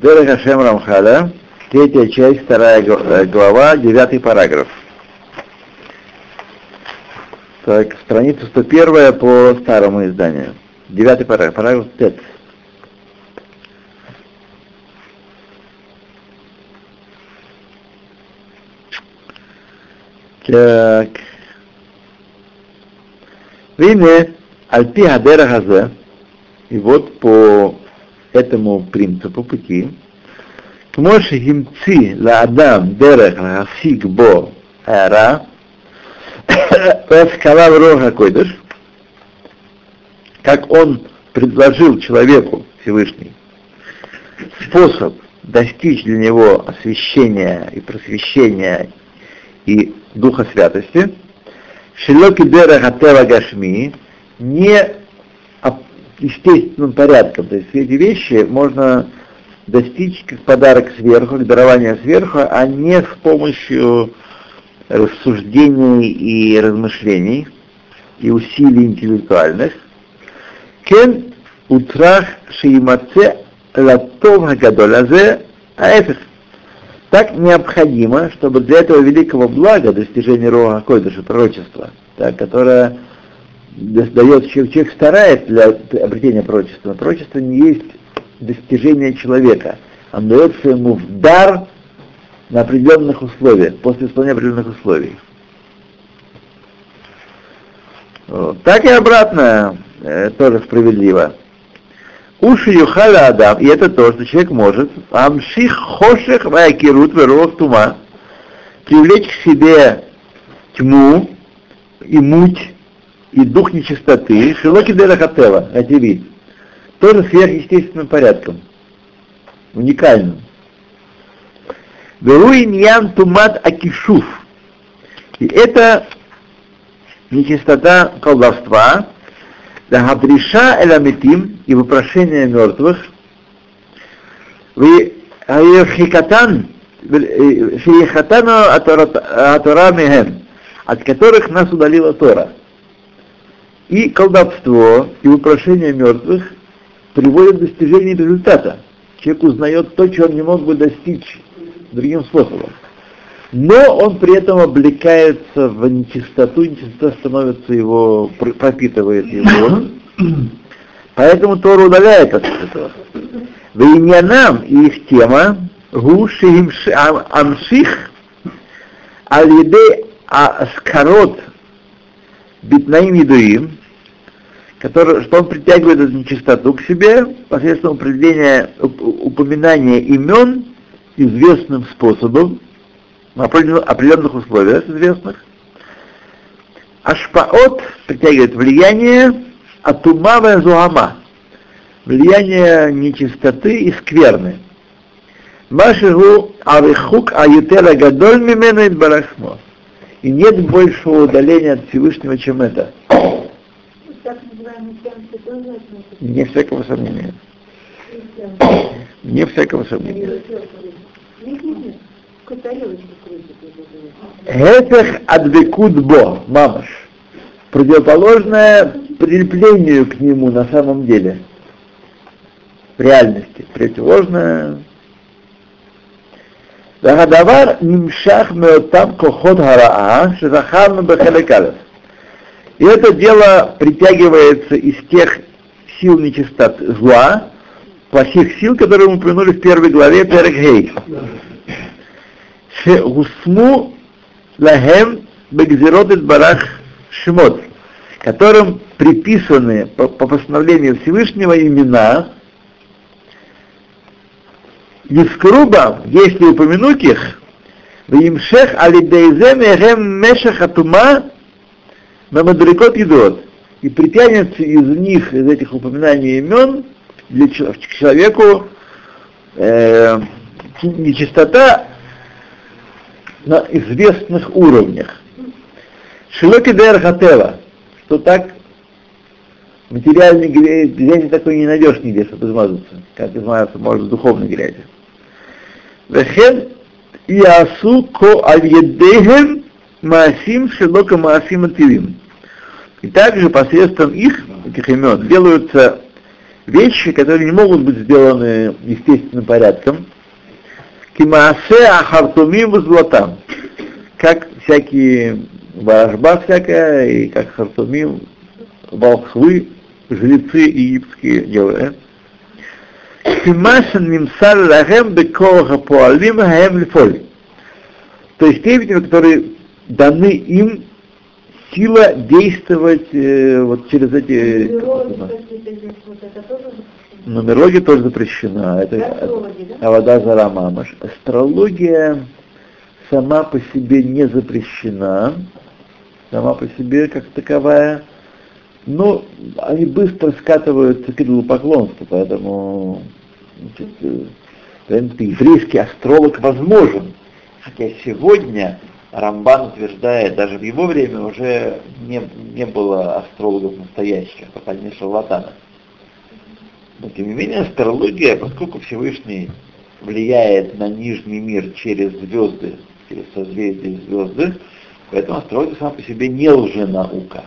Дерех Ашем Рамхала, третья часть, вторая глава, девятый параграф. Так, страница 101 по старому изданию. Девятый параграф, параграф 5. Так. Вине Альпи Хадера Хазе, и вот по этому принципу пути. Кмоши гимци ла адам дерех гасик бо эра. Раскалав рога койдыш. Как он предложил человеку Всевышний способ достичь для него освящения и просвещения и Духа Святости, Шилоки Дера Гашми, не естественным порядком. То есть эти вещи можно достичь как подарок сверху, как дарование сверху, а не с помощью рассуждений и размышлений и усилий интеллектуальных. Кен утрах шиимаце латов гадолязе аэфих. Так необходимо, чтобы для этого великого блага, достижения Роха Койдыша, пророчества, так, которое дает, человек, старается для обретения пророчества, но пророчество не есть достижение человека. Он дается ему в дар на определенных условиях, после исполнения определенных условий. Вот. Так и обратно э, тоже справедливо. Уши юхаля адам, и это то, что человек может, амших хошех ваякирут веров тума, привлечь к себе тьму и муть и дух нечистоты, шилоки дерахатева, ативи, тоже сверхъестественным порядком, уникальным. Веруин ян тумат акишуф. И это нечистота колдовства, да габриша эламитим и вопрошение мертвых, вы хикатан, шиехатану атора мехем, от которых нас удалила Тора. И колдовство, и вопрошение мертвых приводят к достижению результата. Человек узнает то, чего он не мог бы достичь другим способом. Но он при этом облекается в нечистоту, нечистота становится его, пропитывает его. Поэтому Тора удаляет от этого. В нам и их тема гушим амших алиде аскарот битнаим едуим, который, что он притягивает эту нечистоту к себе посредством определения, упоминания имен известным способом, в определенных условиях известных. Ашпаот притягивает влияние атумава зуама, влияние нечистоты и скверны. Машигу авихук аютера гадоль мимена барахмо. И нет большего удаления от Всевышнего, чем это. Не всякого сомнения. Не всякого сомнения. Гефех адвекут бо, мамаш. Противоположное прилеплению к нему на самом деле. В реальности. Противоположное והדבר נמשך מאותם כוחות הרעה שזכרנו בחלק א'. и это дело притягивается из тех сил нечистоты зла, плохих сил, которые мы упомянули в первой главе Перекхей. Шеусму лахем бегзирот барах шмот, которым приписаны по, по постановлению Всевышнего имена, Ескруба, если упомянуть их, в имшех алидейзем эхем мешах атума мамадрикот идот. И притянется из них, из этих упоминаний имен, для, к человеку э, нечистота на известных уровнях. Шилоки Дерхатева, что так материальный грязи такой не найдешь нигде, чтобы измазаться, как измазаться может с духовной грязи. Вехен Ясу ко аль Маасим Шелока Маасим Ативим. И также посредством их, этих имен, делаются вещи, которые не могут быть сделаны естественным порядком. Кимаасе ахартумим златам. Как всякие ворожба всякая, и как хартумим, волхвы, жрецы египетские делают. Кимашен нимсар лахем бекоха поалим хаем лифоль. То есть те которые даны им сила действовать э, вот через эти... Нумерология тоже запрещена. Это, а вода зара мамаш. Астрология сама по себе не запрещена, сама по себе как таковая, но они быстро скатываются к идолопоклонству, поэтому значит, э, еврейский астролог возможен. Хотя сегодня Рамбан утверждает, даже в его время уже не, не было астрологов настоящих, пока не шарлатанов. Но тем не менее астрология, поскольку Всевышний влияет на нижний мир через звезды, через созвездия звезды, поэтому астрология сама по себе не лженаука.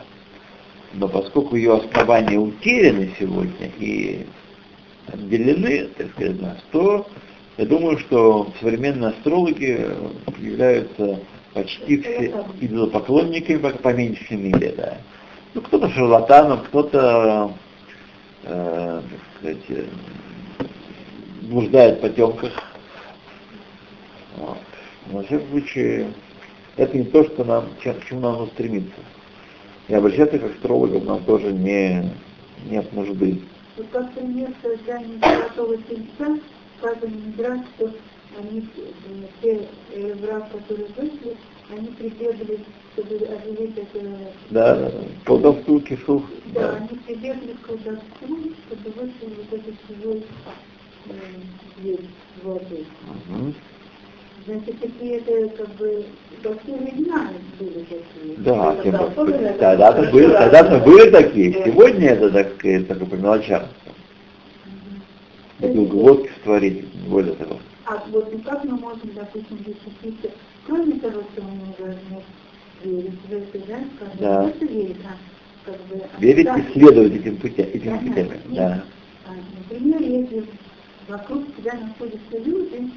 Но поскольку ее основания утеряны сегодня и отделены, так сказать, то я думаю, что современные астрологи являются почти все идолопоклонниками, по, меньшей мере, да. Ну, кто-то шарлатаном, кто-то, э, так сказать, блуждает в потемках. Вот. Но, во всяком случае, это не то, что нам, чем, к чему нам стремиться. И обращаться к астрологам нам тоже не, нет нужды. Вот как пример создания золотого тельца, сказано не что они, те евреи, которые вышли, они прибегли, чтобы оживить это... Да, колдовскую кишу. Да, да, они прибегли к колдовству, чтобы вышел вот этот живой э, зверь воды. Угу. Значит, такие это как бы все времена были такие. Да, тогда-то были, тогда-то были такие. Сегодня это так, это как по мелочам. Угловодки створить, более того. А вот и как мы можем, допустим, защититься, кроме того, что мы должны верить в это, да, скажем, да. это верить, а, как бы... Верить да, и следовать этим путям, этим путями, да. А, например, если вокруг тебя находятся люди,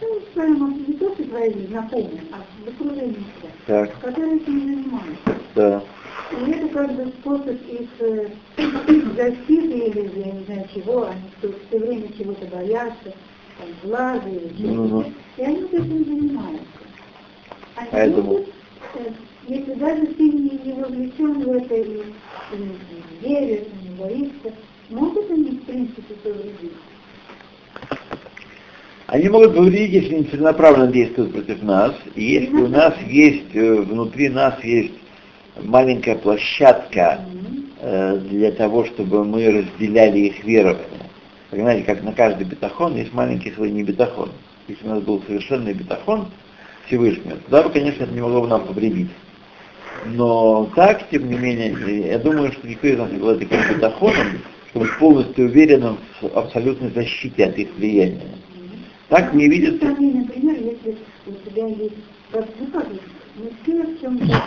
ну, может, не только твои знакомые, а в окружении тебя, которые этим занимаются. Да. И это как бы способ их э, защиты или, я не знаю чего, они все время чего-то боятся, там, глаза или чего-то, и они этим занимаются. Они Поэтому... могут, э, если даже ты не, не вовлечен в это и, не веришь, не боишься, могут они, в принципе, повредить. Они могут повредить, если они целенаправленно действуют против нас, и если у нас есть, э, внутри нас есть маленькая площадка э, для того, чтобы мы разделяли их верование. Понимаете, как на каждый бетахон есть маленький свой небетахон. Если у нас был совершенный бетахон Всевышнего, тогда бы, конечно, это не могло бы нам повредить. Но так, тем не менее, я думаю, что никто из нас не был таким бетахоном, чтобы полностью уверенным в абсолютной защите от их влияния. Так не видится. Например, если у тебя есть, все в чем-то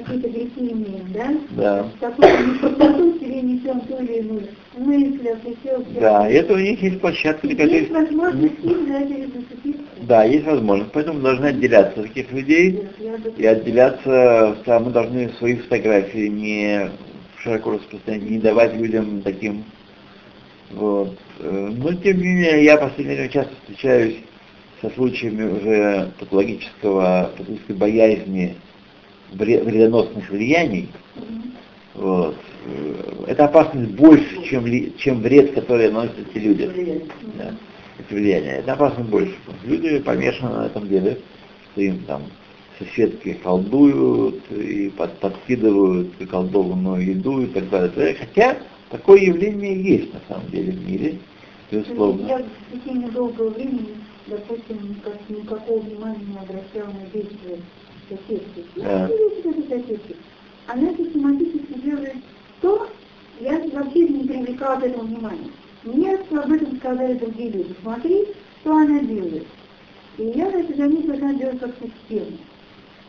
какие-то грехи имеем, да? Да. Такой нечистоту себе несем ту или иную мысль, все. Да, это у них есть площадка, для Есть возможность им за это зацепиться. Да, есть возможность, поэтому мы должны отделяться от таких людей и отделяться, мы должны свои фотографии не широко распространять, не давать людям таким вот. Э, но тем не менее, я в последнее время часто встречаюсь со случаями уже патологического, патологической боязни вредоносных влияний, вот, эта опасность больше, чем, чем вред, который наносят эти люди. Да, эти влияния. Это опасность больше. Люди помешаны на этом деле, что им там соседки колдуют и под, подкидывают колдованную еду и так далее. Хотя такое явление есть на самом деле в мире, безусловно. Я в течение долгого времени, допустим, никак, никакого внимания не обращала на действия соседки. Да. Ну, соседки. Она систематически делает то, я вообще не привлекала к этому внимания. Мне об этом сказали другие люди. Смотри, что она делает. И я на это заметила, что она делает как систему.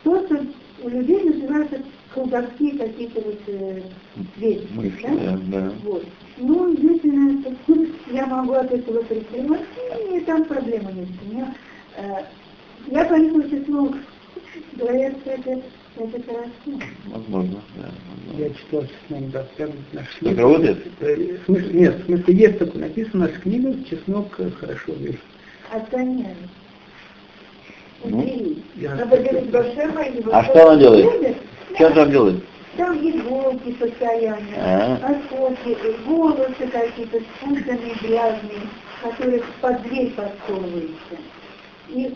То, что у людей называются колдовские какие-то вот э, вещи, Мысли, да? да. Вот. Ну, единственное, что я могу от этого предпринимать, и там проблема нет. У меня, э, я по этому Возможно, да. Я читал чеснок, да, прям нашли. Так работает? В смысле- нет, в смысле, есть такое написано в книгах, чеснок э, хорошо вешает. Отгоняют. Ну, Убери. я- А что она делает? Что там делает? Там иголки постоянно, А. осколки, волосы какие-то спутанные, грязные, которые под дверь подсовываются. И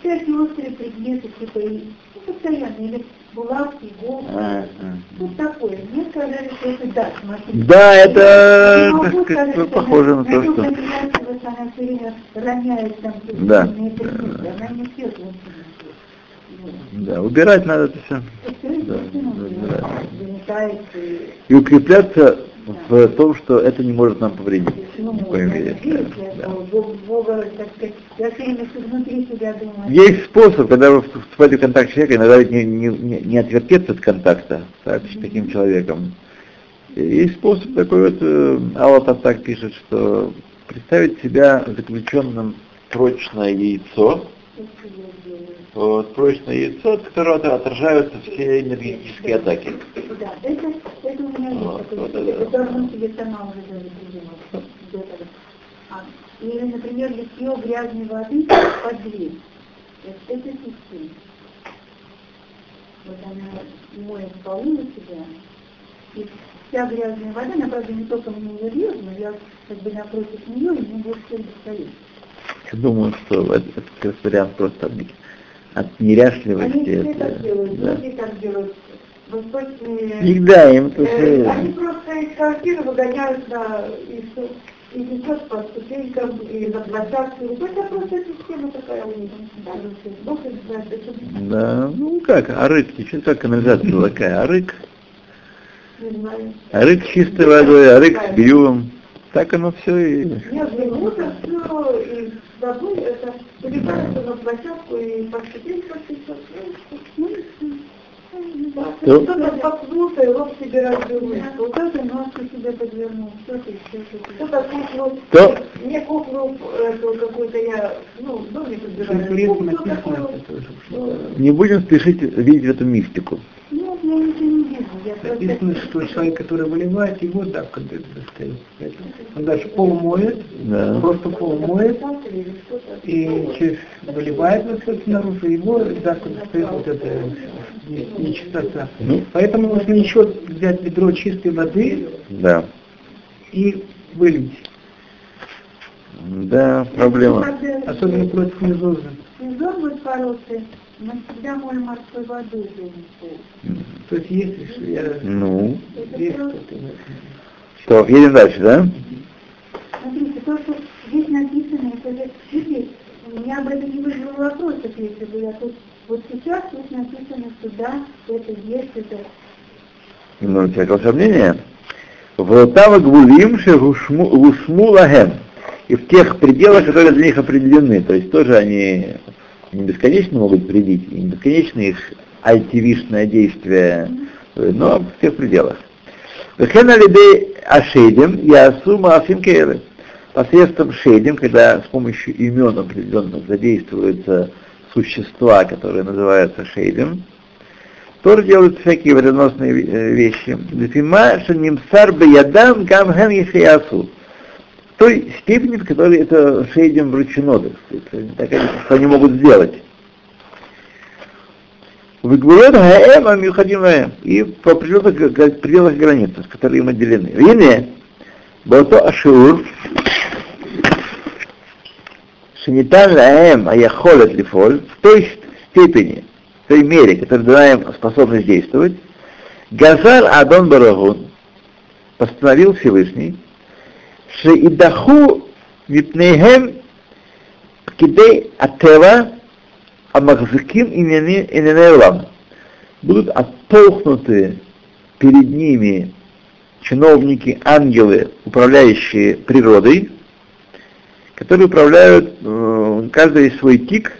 всякие острые предметы, типа, и, ну, постоянно, или булавки, иголки. А, а. Вот такое. Мне сказали, что это да, смотри. Да, это, могу сказать, что похоже на то, что... она все время роняет там Да. предметы, она не пьет вот. Да, убирать надо это все. Да, да. И укрепляться в том, что это не может нам повредить. Ну, в коем мере. Да. Есть способ, когда вы вступаете в контакт с человеком, иногда ведь не, не, не- отвертеться от контакта так, с таким человеком. Есть способ такой вот, э, Алла там так пишет, что представить себя заключенным прочное яйцо. Вот, прочное яйцо, от которого от- отражаются все энергетические атаки. Да, это, это у меня есть Вот, такой вот себе, это. давно себе сама уже даже. А, Или, например, литье грязной воды под дверь. Это, это система. Вот она моет полы у себя, и вся грязная вода, она, правда, не только мне ее льет, но я как бы напротив нее, и мне будет все достает. Я думаю, что это, это как раз вариант просто от, от Они неряшливости. все это, так делают, да. многие так делают. Восточные... Всегда им это Э, все- Они просто из квартиры выгоняют на и, с- и несет по ступенькам, и на площадку. Это просто система такая у них. Да, ну, Бог их знает, это Да, ну как, арык, ничего как канализация такая, арык. не знаю. Арык с чистой водой, арык с биюм. Так оно все и... Нет, минута, все, и собой это выливается на площадку и по ступенькам течет. Ну, и всё. Ну, да. Ну. Кто-то и лоб себе развернул. Вот это ножку себе подвернул. Что-то еще что-то. Кто-то куклу, То- мне куклу эту какую-то я, ну, в доме В подбираю. э, Не будем спешить видеть в этом мистику. Нет, я не вижу. Я просто- Написано, что человек, который выливает, его давка достает. Поэтому Он даже пол моет, Да. просто пол моет, и через выливает вот это наружу, его давка достает вот эта не- нечистота. Ну. Поэтому нужно еще взять ведро чистой воды Да. и вылить. Да, проблема. Особенно против низоза. сезон будет хороший, мы всегда моем морской водой пол. То есть если что, я... Ну, Это этом. что, едем дальше, да? Смотрите, то, что здесь написано, это же, видите, у меня об этом не вызвало вопросов, если бы я тут, вот сейчас тут написано, что да, это есть, это, Ну, всякого сомнения. Волтава гвулим шегушму лагем. И в тех пределах, которые для них определены. То есть тоже они не бесконечно могут вредить, и не бесконечно их альтивишное действие, э, но в тех пределах. Вехен алидей ашедим ясу маасим кейры. Посредством шедим, когда с помощью имен определенных задействуются существа, которые называются шейдем, тоже делают всякие вредоносные э, вещи. Лефима шанимсар ядам гамхэм ясу. Той степени, в которой это шейдем вручено, так сказать, так они, что они могут сделать. Выгулет гаэм амюхадим гаэм. И по определенных г- пределах границах, которые им отделены. Ине, бото ашиур, шенитан гаэм аяхолет лифоль, в той степени, в той мере, которая дана им способность действовать, Газар Адон Барагун постановил Всевышний, Шеидаху Мипнейхем Кидей Атева Амахзаким Иненейлам будут оттолкнуты перед ними чиновники, ангелы, управляющие природой, которые управляют э, каждый свой тик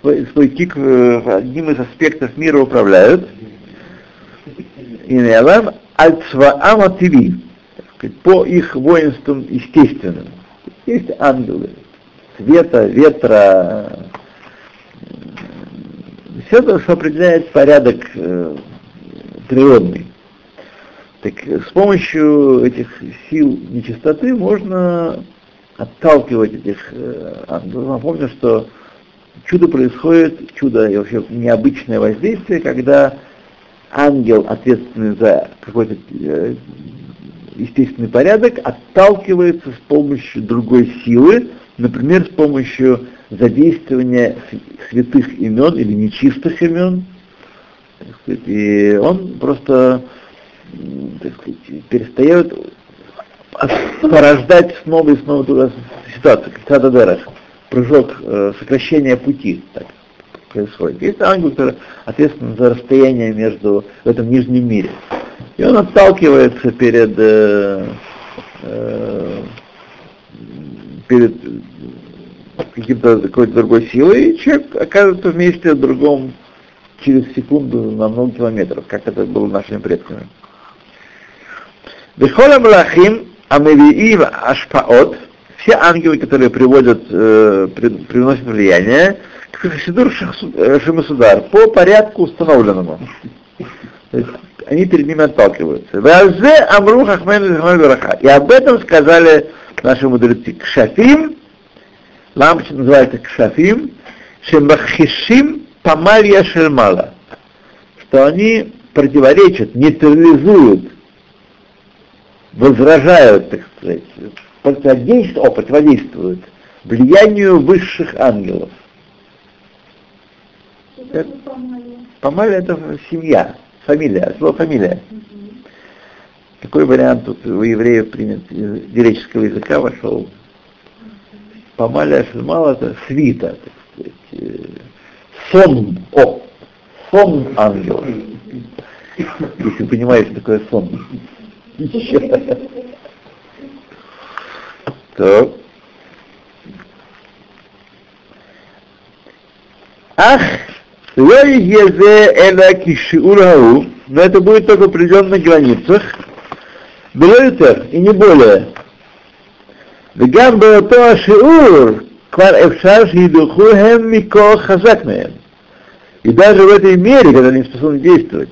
свой, свой тик э, одним из аспектов мира управляют. И Нелам Альцваама ТВ, по их воинствам естественным. Есть ангелы, света, ветра, все это, что определяет порядок э, природный. Так с помощью этих сил нечистоты можно отталкивать этих э, ангелов. Напомню, что чудо происходит, чудо и вообще необычное воздействие, когда ангел, ответственный за какой-то э, естественный порядок, отталкивается с помощью другой силы, например, с помощью задействования святых имен или нечистых имен. И он просто сказать, перестает порождать снова и снова туда ситуацию, как Цададерах, прыжок, э, сокращение пути так происходит. Есть ангел, который ответственен за расстояние между в этом нижнем мире. И он отталкивается перед, э, э, перед каким-то какой-то другой силой, и человек оказывается вместе в другом через секунду на много километров, как это было нашими предками. Бехола Малахим Амевиим Ашпаот, все ангелы, которые приводят, э, при, приносят влияние, к Хасидур Шамасудар по порядку установленному. То есть они перед ними отталкиваются. Амру И об этом сказали наши мудрецы. Кшафим, лампочка называется Кшафим, Шемахишим Памалья Шермала. Что они противоречат, нейтрализуют возражают, так сказать, противодействуют, о, противодействуют влиянию высших ангелов. Это, Памалия это семья, фамилия, слово фамилия. Какой вариант тут у евреев принят из греческого языка вошел? Памалия Шельмала это свита, так сказать, э, сон, о, сон ангела. Если вы понимаете, что такое сон. То. Ах, но это будет только в определенных границах. Было и не более. וגם באותו השיעור כבר אפשר שידוחו הם מכוח חזק מהם. И даже в этой мере, когда они способны действовать,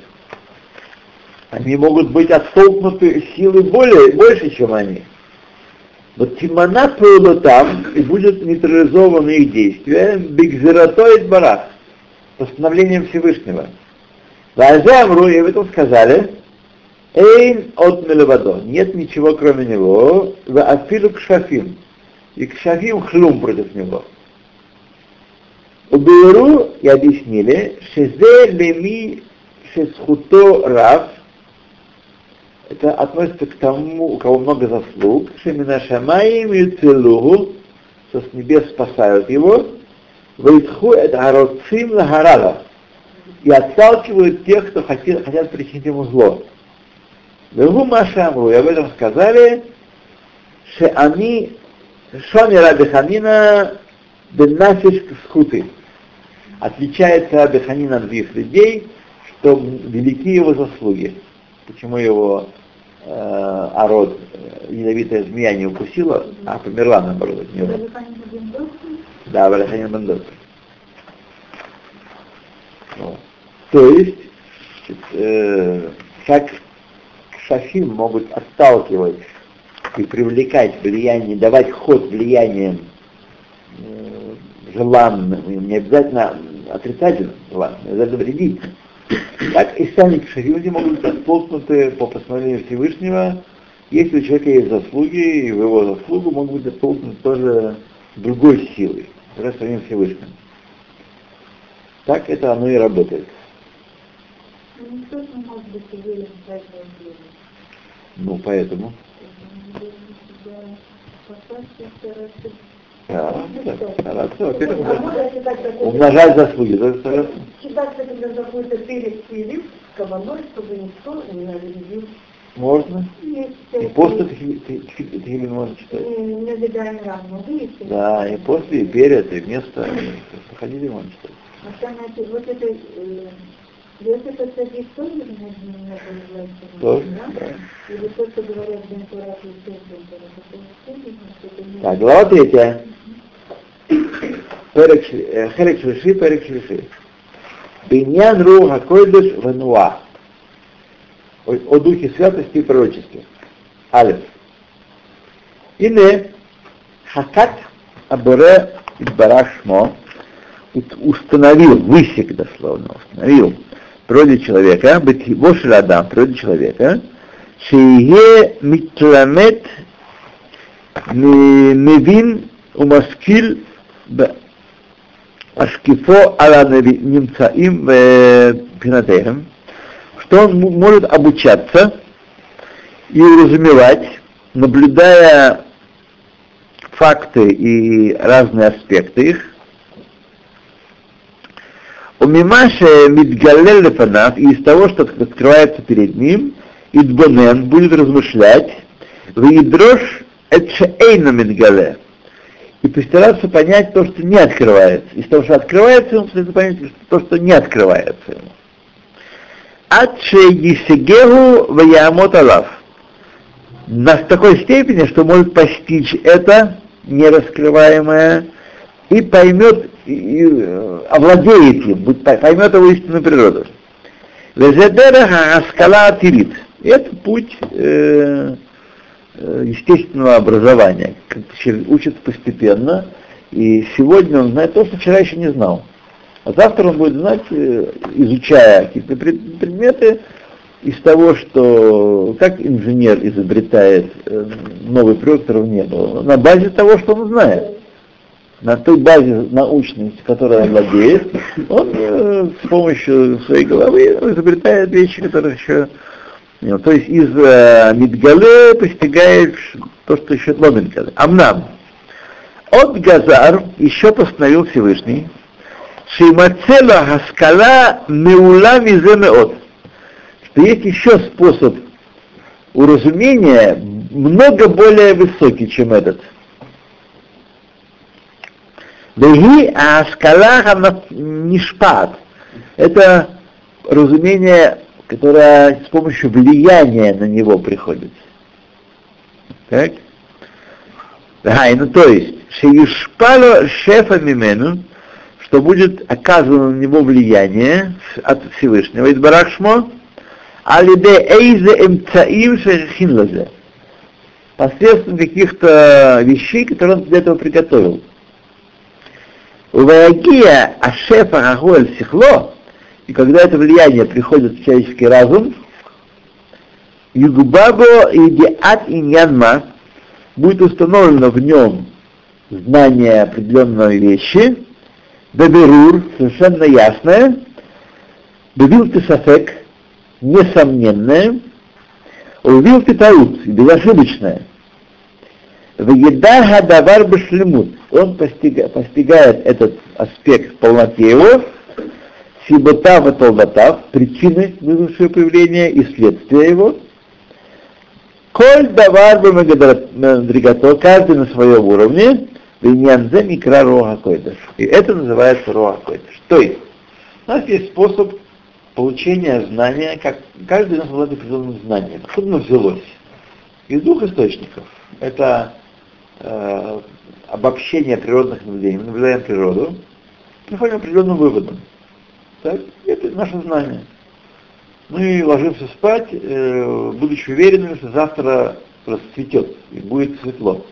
они могут быть оттолкнуты силой более, больше, чем они. Вот Тимана было там, и будет нейтрализовано их действие, бигзератоид барах, постановлением Всевышнего. Вазамру, и об этом сказали, Эйн от Мелевадо, нет ничего кроме него, в Афилу Кшафим, и Кшафим хлум против него. Уберу и объяснили, Шезе леми шесхуто рав, это относится к тому, у кого много заслуг, Шемина Шамаим и Целугу, что с небес спасают его, Вайтху это Ароцим Лагарала, и отталкивают тех, кто хотят, хотят причинить ему зло. Вегу Машамру, и об этом сказали, что они, Шони Раби Ханина, Беннафиш Схуты, отличается Раби Ханина от других людей, что велики его заслуги. Почему его э, Арод, э, ядовитая змея, не укусила, а померла наоборот от него. Да, Валиханин Бандос. То есть, э, как шафим могут отталкивать и привлекать влияние, давать ход влиянием э, желанным, не обязательно отрицательным желанным, обязательно вредить, так и сами кшарим могут быть оттолкнуты по постановлению Всевышнего, если у человека есть заслуги, и в его заслугу могут быть оттолкнуты тоже другой силой, уже самим Всевышним. Так это оно и работает. Ну, поэтому. Да, да, все, умножать заслуги. Считаться, когда заходит перед Филипп, кабаной, чтобы никто не навредил Можно. И после Тхилин можно читать. Назидаем разум, видите? Да, и после, и перед, и вместо. и Походили можно читать. А там, вот это, э, вот это тоже на называется? Тоже, да? Или то, что говорят и Так, глава третья. Перек э, Шлиши. Биньян Руха Койдыш Вануа о, духе святости и пророчестве. Алиф. Или Хакат Абуре Барашмо установил, высек дословно, установил природе человека, быть его шрадам, природе человека, шие митламет мевин умаскил ашкифо ала немцаим э, пинатеем, что он может обучаться и уразумевать, наблюдая факты и разные аспекты их, у Мимаша Мидгалель Лефанав, и из того, что открывается перед ним, Идбонен будет размышлять, Вейдрош Эчейна Мидгале, и постараться понять то, что не открывается. Из того, что открывается, ему постараться понять то, что не открывается ему. Адше Есегегу Ваямот Алав. На такой степени, что может постичь это нераскрываемое и поймет, и, э, овладеет им, поймет его истинную природу. Лезедера Аскала Атирит. Это путь э, э, естественного образования. Учится постепенно, и сегодня он знает то, что вчера еще не знал. А завтра он будет знать, э, изучая какие-то пред- предметы, из того, что как инженер изобретает э, новый прибор, которого не было, на базе того, что он знает. На той базе научной, которой он владеет, он э, с помощью своей головы изобретает вещи, которые еще... То есть из э, Мидгале постигает то, что еще до Мидгале. Амнам. От Газар еще постановил Всевышний, Шимацела Хаскала Меула Миземеот что есть еще способ уразумения много более высокий, чем этот. Веги Аскала Нишпат. Это разумение, которое с помощью влияния на него приходит. Так? Ай, ну то есть, Шеишпало Шефа Мимену, что будет оказано на него влияние от Всевышнего, из Барахшмо, Алиде Эйзе Эмцаим Шехин Лазе. Посредством каких-то вещей, которые он для этого приготовил. Увагия Ашефа Агуэль Сихло, и когда это влияние приходит в человеческий разум, Югбабо Идиат Иньянма будет установлено в нем знание определенной вещи, Беберур, совершенно ясное, Бевил Тесафек, несомненное, увидел Питаут, безошибочное. В еда гадавар башлемут. Он постига, постигает этот аспект в полноте его, сиботав и толдатав, причины вызвавшего появления и следствия его. Коль давар бамагадригато, каждый на своем уровне, виньянзе микра роха койдаш. И это называется роха койдаш. То есть, у нас есть способ получения знания, как каждый из нас обладает определенным знанием. Откуда оно взялось? Из двух источников. Это э, обобщение природных наблюдений. Мы наблюдаем природу, приходим к определенным выводам. Так? Это наше знание. Мы ложимся спать, э, будучи уверенными, что завтра расцветет и будет светло.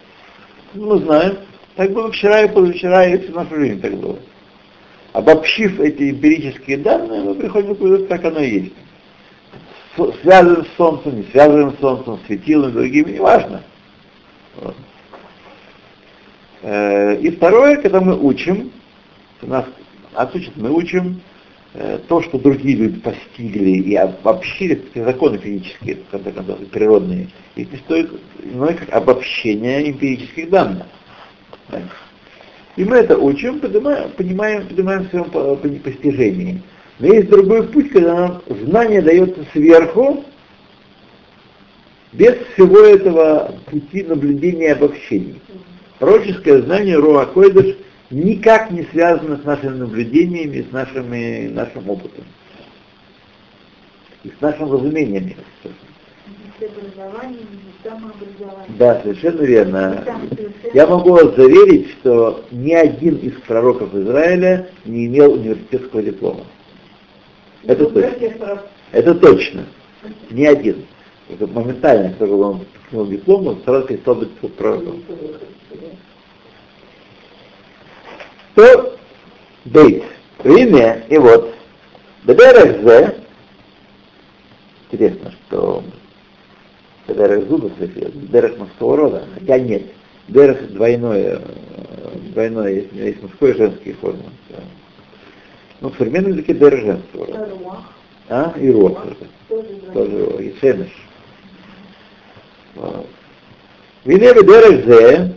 Мы знаем, так было вчера и позавчера, и всю нашу жизнь так было. Обобщив эти эмпирические данные, мы приходим к выводу, как оно есть. Связываем с Солнцем, не связываем с Солнцем, светилом, другими, неважно. Вот. Э, И второе, когда мы учим, нас отучат, мы учим э, то, что другие люди постигли и обобщили, законы физические, в конце концов, и природные, и стоит иное как обобщение эмпирических данных. И мы это учим, поднимаем, понимаем, поднимаем в своем по- постижении. Но есть другой путь, когда нам знание дается сверху, Без всего этого пути наблюдения и обобщений. Пророческое знание Руа Койдыш никак не связано с нашими наблюдениями, с нашими, нашим опытом. И с нашим разумением. Да, совершенно верно. Я могу вас заверить, что ни один из пророков Израиля не имел университетского диплома. Это точно. Это точно. Ни один. Это моментально, когда он получил диплом, он сразу перестал быть пророком. То, бейт, имя, и вот, Бедерех Зе, интересно, что Бедерех Зуба, Бедерех мужского рода, хотя нет, Бедерех двойное, двойное, есть, есть мужской и женские формы. Ну, в современном языке Бедерех женского рода. А? И Руах тоже. Тоже. и Шемеш. Вине Бедерех Зе,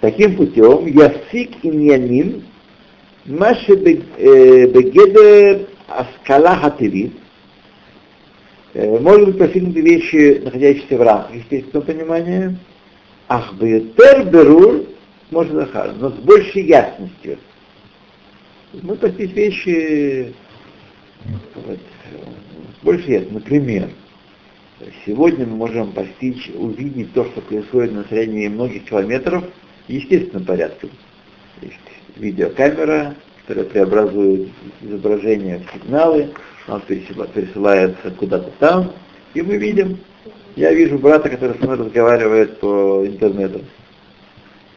таким путем, ясик иньяним, Маши бегедер аскала хатевит, может быть, постигнуты вещи, находящиеся в рамках естественного понимания, ах бетер берур может захар, но с большей ясностью. Мы постичь вещи вот, с большей ясностью. Например, сегодня мы можем постичь, увидеть то, что происходит на расстоянии многих километров, естественным порядком. Есть видеокамера, которая преобразует изображение в сигналы, он пересылается куда-то там, и мы видим. Я вижу брата, который со мной разговаривает по интернету.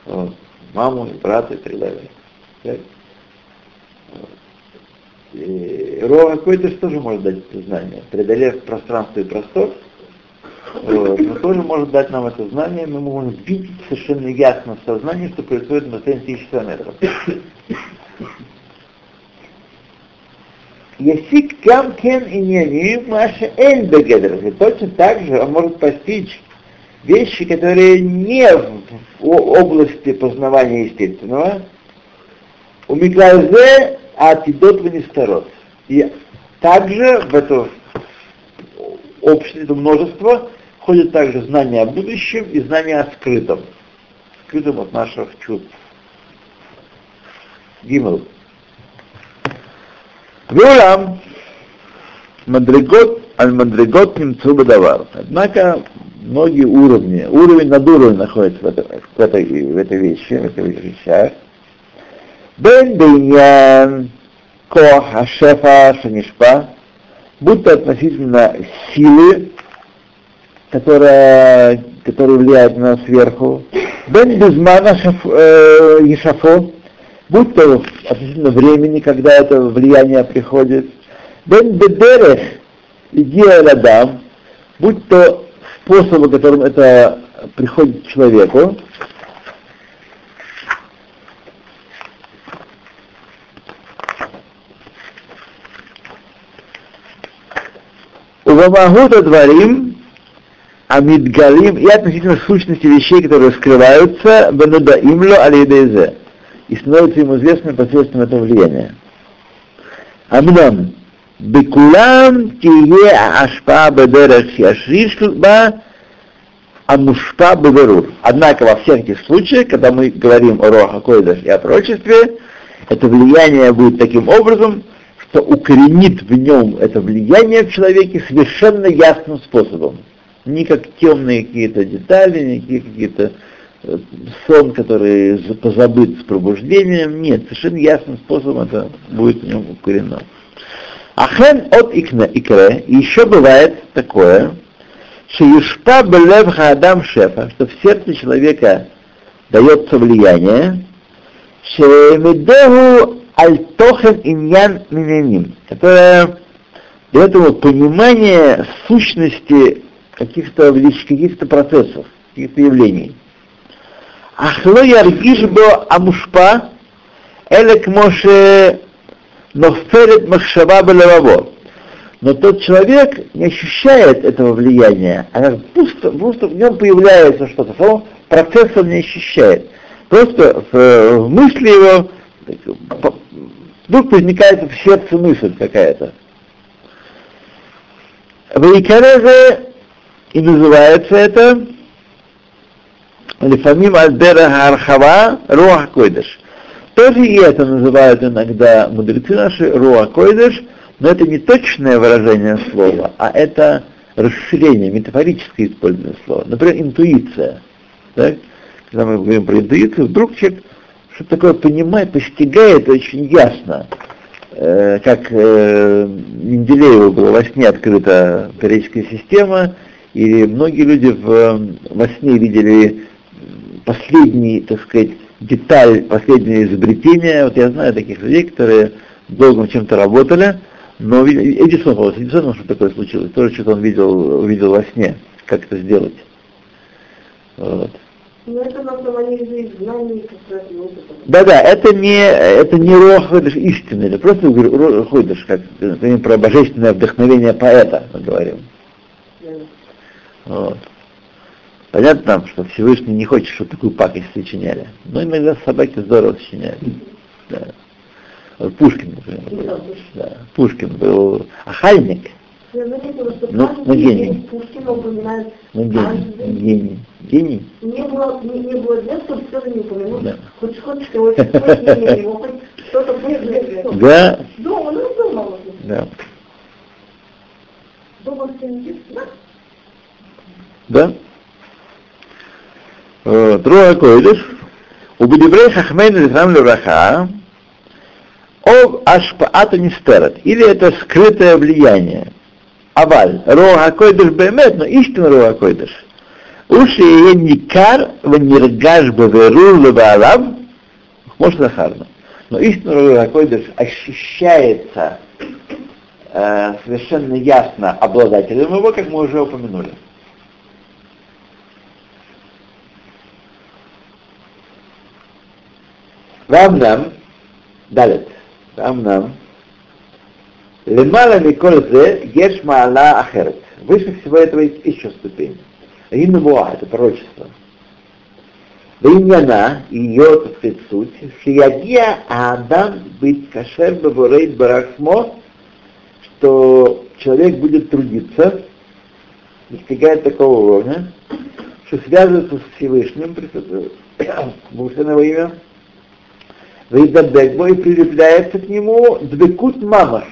Вот. Маму, и брата и так далее. Так? Вот. И Рова какой-то тоже может дать это знание. Преодолев пространство и простор, вот, он тоже может дать нам это знание, мы можем видеть совершенно ясно в сознании, что происходит на расстоянии тысячи километров. Ясик кам кен и не маша эль бегедр. Точно так же он может постичь вещи, которые не в области познавания естественного. У Миклазе атидот ванистарот. И также в это общество, это множество, входит также знание о будущем и знание о скрытом. Скрытом от наших чувств. Гимл. Вулам Мадригот аль Мадригот немцу бадавар. Однако многие уровни, уровень над уровнем находится в, это, в, этой, в этой вещи, в этих вещах. Бен Бейнян Коах Ашефа Шанишпа, будто относительно силы, которая, которая влияет на нас сверху. Бен Безмана э, Ешафо, будь то относительно времени, когда это влияние приходит, бен бедерех идея радам, будь то способы, которым это приходит к человеку, Увамагута дворим, амидгалим и относительно сущности вещей, которые скрываются, бенудаимло алидезе и становится ему известным посредством этого влияния. Аминам. Бекулам тие ашпа бедерах яшришба амушпа бедерур. Однако во всех этих случаях, когда мы говорим о Роха Койдаш и о пророчестве, это влияние будет таким образом, что укоренит в нем это влияние в человеке совершенно ясным способом. Не как темные какие-то детали, не какие-то сон, который позабыт с пробуждением, нет, совершенно ясным способом это будет в нем укорено. Ахен от икне, икре, еще бывает такое, что юшпа белев хаадам шефа, что в сердце человека дается влияние, шемедегу альтохен иньян миняним, которое дает ему понимание сущности каких-то каких-то процессов, каких-то явлений. Ахло яргиш бо амушпа, элек моше ноферет махшава белеваво. Но тот человек не ощущает этого влияния, а просто, просто в нем появляется что-то, само процесс он не ощущает. Просто в, в мысли его вдруг возникает в сердце мысль какая-то. Вейкарезе И называется это Лифамим Альбера Архава Руа Койдыш. Тоже и это называют иногда мудрецы наши Руа Койдыш, но это не точное выражение слова, а это расширение, метафорическое использование слова. Например, интуиция. Так? Когда мы говорим про интуицию, вдруг человек что такое понимает, постигает очень ясно, э, как э, Менделееву была во сне открыта периодическая система, и многие люди в, во сне видели последний, так сказать, деталь, последнее изобретение. Вот я знаю таких людей, которые долго чем-то работали, но Эдисон, вот, Эдисон, что такое случилось, тоже что-то он видел, увидел во сне, как это сделать. Вот. Но это на основании знаний Да-да, это не, это не Рохойдыш истинный, это просто Рохойдыш, как, например, про божественное вдохновение поэта мы говорим. Да. Вот. Понятно нам, что Всевышний не хочет, чтобы такую пакость сочиняли. Но иногда собаки здорово сочиняли. Да. Вот Пушкин, например, был. Да. Пушкин был я заметила, что ну, ну, гений. Пушкина упоминает ну, гений. гений. Гений. Не было, не, не было дня, чтобы все не упомянуть. Да. Хоть хоть его, хоть что-то будет. Да. Дома, ну дома. Да. Дома все не да? Да. Друга койдыш, у Бедеврей Хахмейна Зихрам Левраха, об Ашпаата Нистерет, или это скрытое влияние. Аваль, Роа Койдыш Бемет, но истинно Роа Койдыш. Уши никар в ниргаш беверу левалав, может захарно. Но истинно Роа Койдыш ощущается э, совершенно ясно обладателем его, как мы уже упомянули. Рамнам, далее, Рамнам, Лемала Миколь Зе Еш Маала Ахерет. Выше всего этого есть еще ступень. Ринувуа, это пророчество. Виньяна, ее, так сказать, суть, Шиягия Адам быть кашер бабурейт барахмо, что человек будет трудиться, достигает такого уровня, что связывается с Всевышним, Божественного имя, Вейдабекбо и прилепляется к нему двекут мамаш,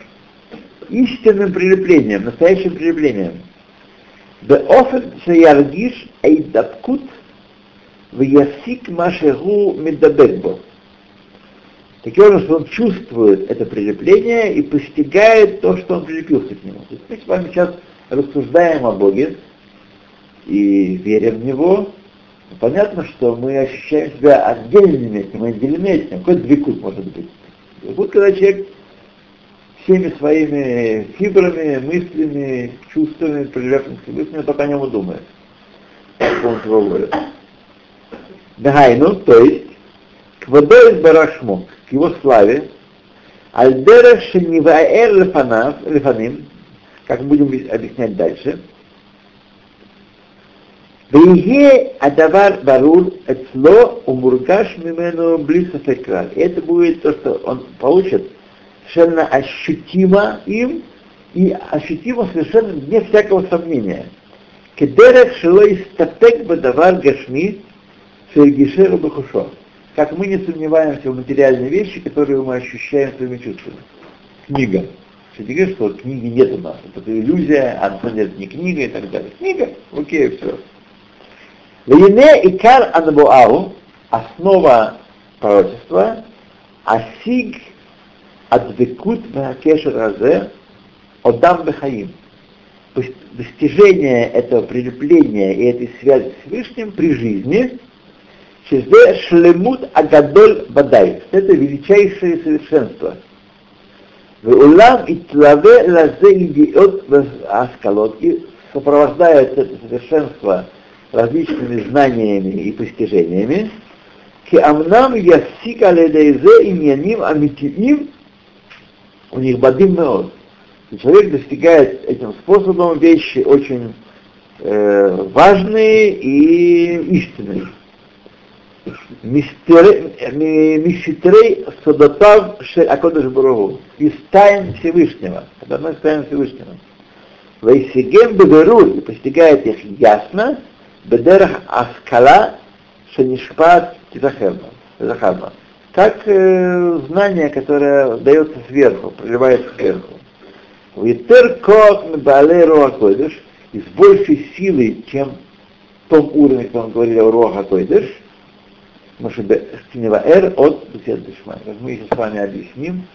истинным прилеплением, настоящим прилеплением. Беофен шеяргиш эйдабкут вясик машегу медабекбо. Таким образом, он чувствует это прилепление и постигает то, что он прилепился к нему. То есть мы с вами сейчас рассуждаем о Боге и верим в Него. Понятно, что мы ощущаем себя отдельными этим, отделены этим. Какой двикут может быть? Вот когда человек всеми своими фибрами, мыслями, чувствами, к Всевышнему, только о нем и думает. Он его воля. Дагайну, то есть, к водой барашму, к его славе, альдера шениваэр лефаним, как будем объяснять дальше, Веге адавар барур эцло умургаш мимену блисафекраль. Это будет то, что он получит совершенно ощутимо им и ощутимо совершенно вне всякого сомнения. Кедерек шилой статек бадавар гашми шергишеру бахушо. Как мы не сомневаемся в материальные вещи, которые мы ощущаем своими чувствами. Книга. Все говорят, что книги нет у нас. Это иллюзия, а на самом не книга и так далее. Книга, окей, все. Вейне икар анбуау, основа пророчества, асиг Адвекут Бакешер Разе Одам Бехаим. Достижение этого прилепления и этой связи с Всевышним при жизни Шезе Шлемут Агадоль Бадай. Это величайшее совершенство. Улам и тлаве лазе идиот аскалот. И сопровождает это совершенство различными знаниями и постижениями. Ки амнам ясика ледейзе иньяним амитиим у них бадим меод. Человек достигает этим способом вещи очень э, важные и истинные. Мистерей Содотав Акодыш Барову. Из тайн Всевышнего. Это одна из тайн Всевышнего. Вейсигем беверут, и постигает их ясно, бедерах аскала шанишпат тизахарма. Как э, знание, которое дается сверху, проливается сверху. Витер кот бале руахойдыш, и с большей силой, чем в том уровне, как он говорил о руахойдыш, Эр от Бесед Дешмай. Мы сейчас с вами объясним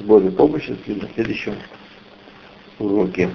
с Божьей помощью в следующем уроке.